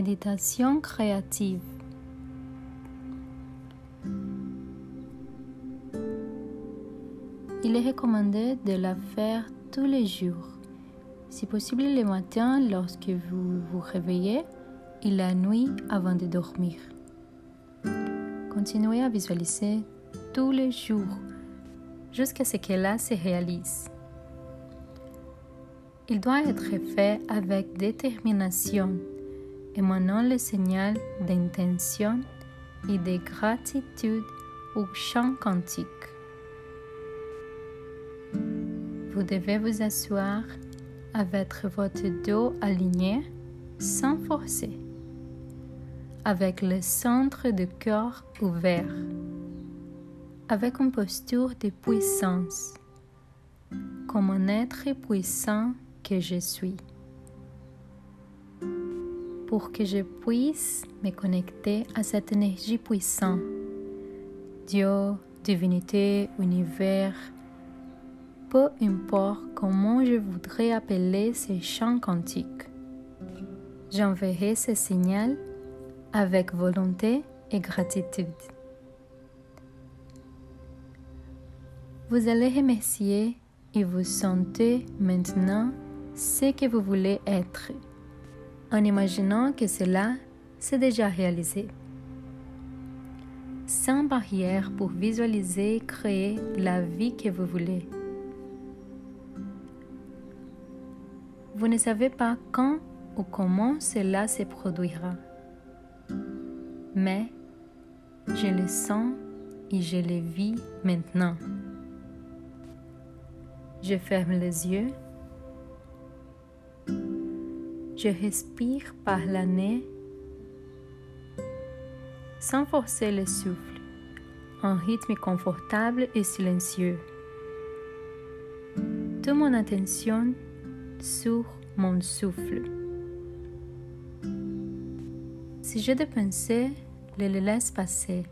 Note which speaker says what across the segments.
Speaker 1: Méditation créative. Il est recommandé de la faire tous les jours, si possible le matin lorsque vous vous réveillez et la nuit avant de dormir. Continuez à visualiser tous les jours jusqu'à ce que se réalise. Il doit être fait avec détermination, émanant le signal d'intention et de gratitude au chant quantique. Vous devez vous asseoir avec votre dos aligné sans forcer, avec le centre du corps ouvert, avec une posture de puissance, comme un être puissant que je suis. Pour que je puisse me connecter à cette énergie puissante, Dieu, divinité, univers, peu importe comment je voudrais appeler ces chants quantiques. J'enverrai ce signal avec volonté et gratitude. Vous allez remercier et vous sentez maintenant ce que vous voulez être, en imaginant que cela s'est déjà réalisé. Sans barrière pour visualiser et créer la vie que vous voulez. Vous ne savez pas quand ou comment cela se produira. Mais je le sens et je le vis maintenant. Je ferme les yeux je respire par la nez sans forcer le souffle, en rythme confortable et silencieux. Toute mon attention sur mon souffle. Si j'ai des pensées, je les laisse passer.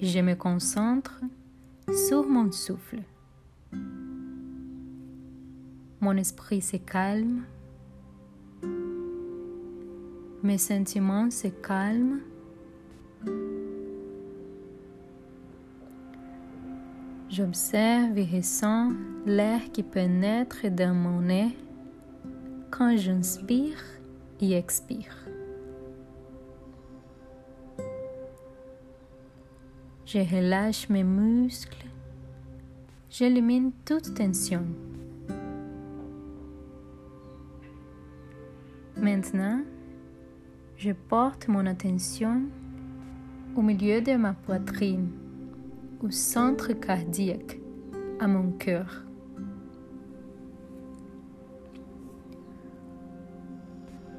Speaker 1: Je me concentre sur mon souffle. Mon esprit se calme. Mes sentiments se calment. J'observe et ressens l'air qui pénètre dans mon nez quand j'inspire et expire. Je relâche mes muscles. J'élimine toute tension. Maintenant, je porte mon attention au milieu de ma poitrine, au centre cardiaque, à mon cœur.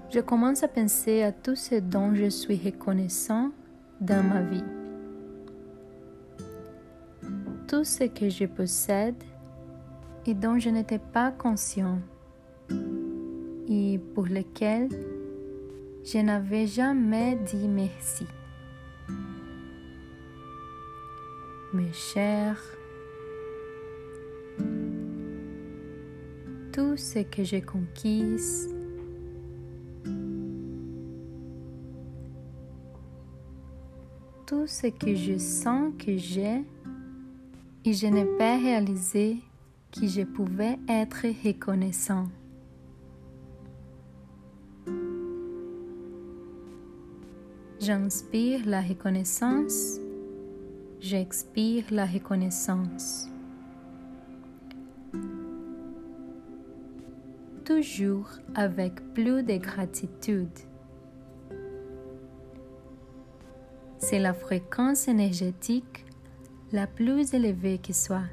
Speaker 1: Je commence à penser à tout ce dont je suis reconnaissant dans ma vie. Tout ce que je possède et dont je n'étais pas conscient et pour lesquels je n'avais jamais dit merci. Mes chers, tout ce que j'ai conquis, tout ce que je sens que j'ai et je n'ai pas réalisé que je pouvais être reconnaissant. J'inspire la reconnaissance, j'expire la reconnaissance. Toujours avec plus de gratitude. C'est la fréquence énergétique la plus élevée qui soit.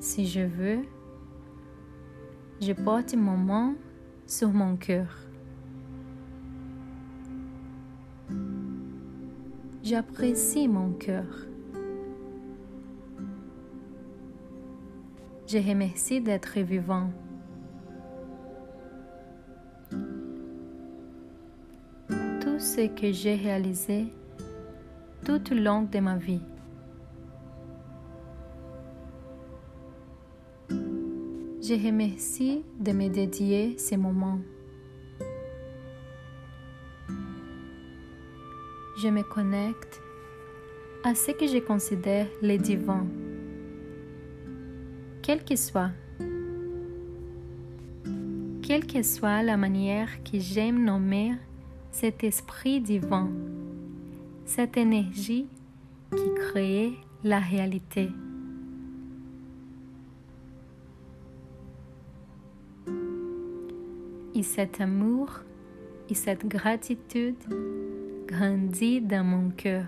Speaker 1: Si je veux, je porte mon main sur mon cœur. J'apprécie mon cœur. Je remercie d'être vivant. Tout ce que j'ai réalisé tout au long de ma vie. je remercie de me dédier ces moments. Je me connecte à ce que je considère le divin, quel qu'il soit. Quelle que soit la manière que j'aime nommer cet esprit divin, cette énergie qui crée la réalité. Et cet amour et cette gratitude grandit dans mon cœur.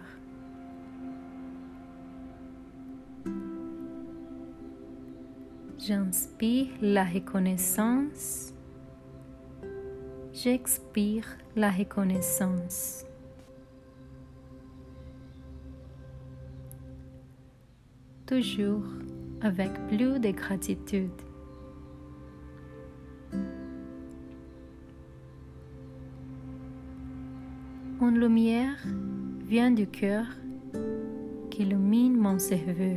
Speaker 1: J'inspire la reconnaissance. J'expire la reconnaissance. Toujours avec plus de gratitude. Une lumière vient du cœur qui illumine mon cerveau.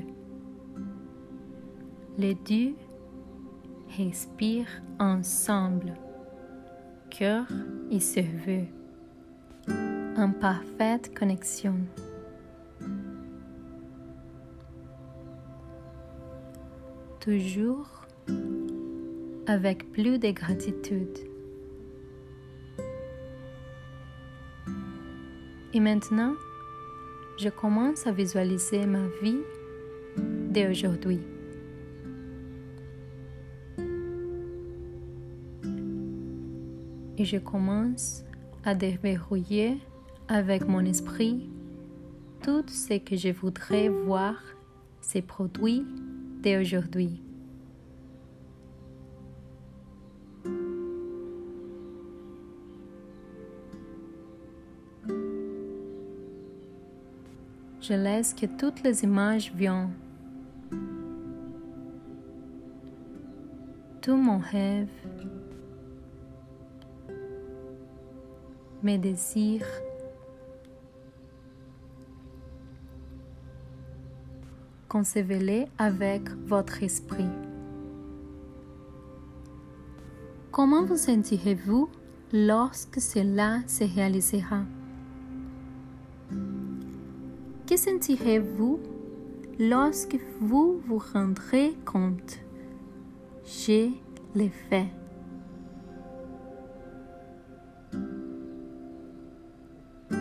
Speaker 1: Les deux respirent ensemble, cœur et cerveau, en parfaite connexion. Toujours avec plus de gratitude. Et maintenant, je commence à visualiser ma vie d'aujourd'hui. Et je commence à déverrouiller avec mon esprit tout ce que je voudrais voir se produire d'aujourd'hui. Je laisse que toutes les images viennent. Tout mon rêve, mes désirs, concevez-les avec votre esprit. Comment vous sentirez-vous lorsque cela se réalisera? Que sentirez-vous lorsque vous vous rendrez compte? J'ai les fait.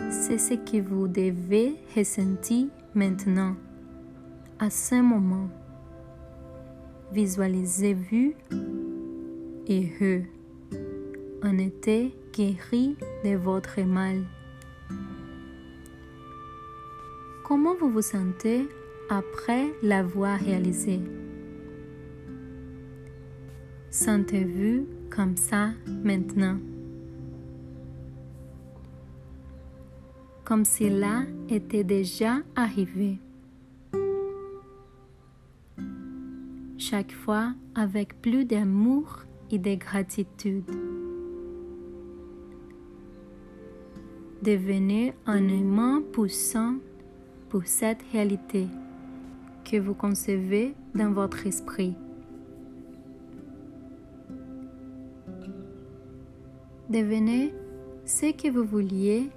Speaker 1: C'est ce que vous devez ressentir maintenant, à ce moment. Visualisez-vous heureux, en été guéri de votre mal. Comment vous vous sentez après l'avoir réalisé? Sentez-vous comme ça maintenant? Comme cela était déjà arrivé. Chaque fois avec plus d'amour et de gratitude. Devenez un aimant puissant pour cette réalité que vous concevez dans votre esprit. Devenez ce que vous vouliez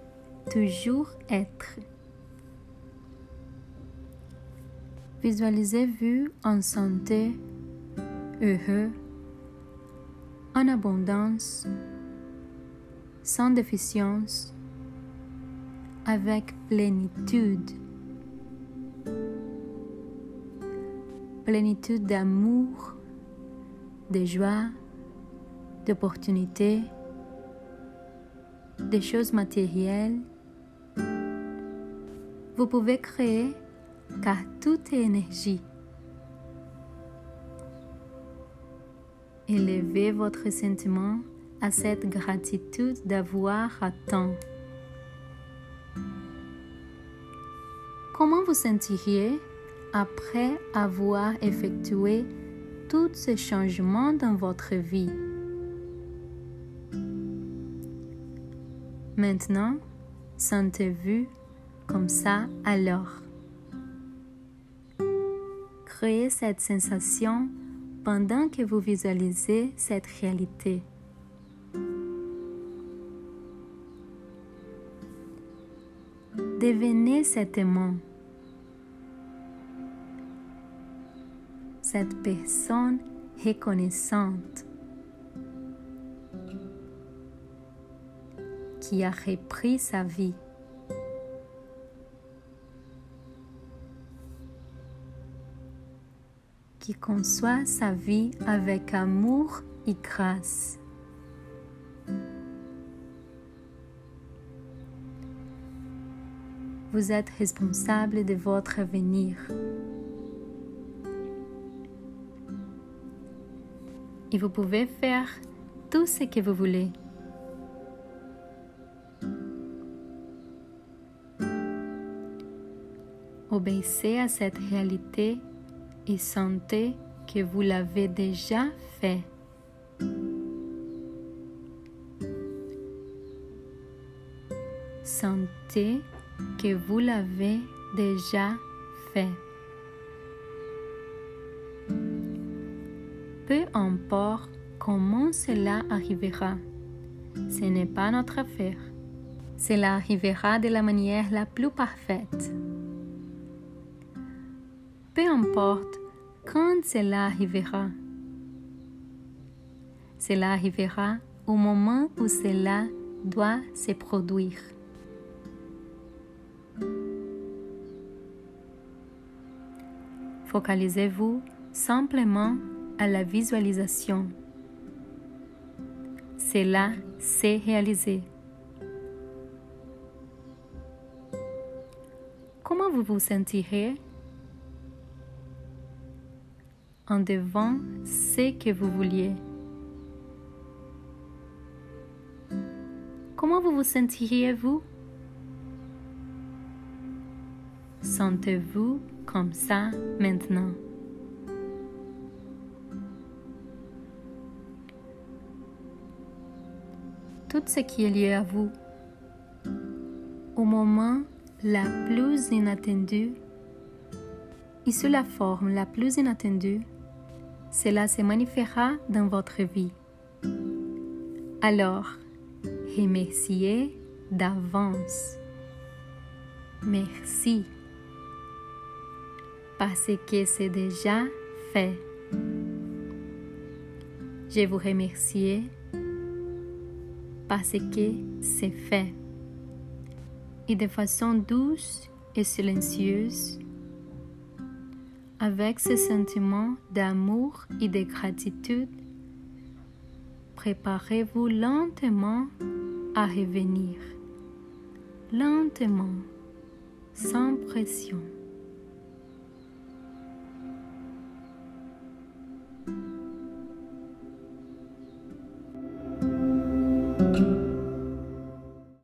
Speaker 1: toujours être. Visualisez-vous en santé, heureux, en abondance, sans déficience, avec plénitude. Plénitude d'amour, de joie, d'opportunités, des choses matérielles. Vous pouvez créer car tout est énergie. Élevez votre sentiment à cette gratitude d'avoir à temps. Comment vous sentiriez après avoir effectué tous ces changements dans votre vie. Maintenant, sentez-vous comme ça alors. Créez cette sensation pendant que vous visualisez cette réalité. Devenez cet aimant, cette personne reconnaissante qui a repris sa vie. qui conçoit sa vie avec amour et grâce. Vous êtes responsable de votre avenir. Et vous pouvez faire tout ce que vous voulez. Obéissez à cette réalité et sentez que vous l'avez déjà fait. Sentez que vous l'avez déjà fait. Peu importe comment cela arrivera, ce n'est pas notre affaire. Cela arrivera de la manière la plus parfaite. Peu importe quand cela arrivera. Cela arrivera au moment où cela doit se produire. Focalisez-vous simplement à la visualisation. Cela s'est réalisé. Comment vous vous sentirez? En devant ce que vous vouliez. Comment vous vous sentiriez-vous Sentez-vous comme ça maintenant. Tout ce qui est lié à vous, au moment la plus inattendue et sous la forme la plus inattendue, cela se manifestera dans votre vie. Alors, remerciez d'avance. Merci parce que c'est déjà fait. Je vous remercie parce que c'est fait. Et de façon douce et silencieuse, avec ce sentiment d'amour et de gratitude, préparez-vous lentement à revenir, lentement, sans pression.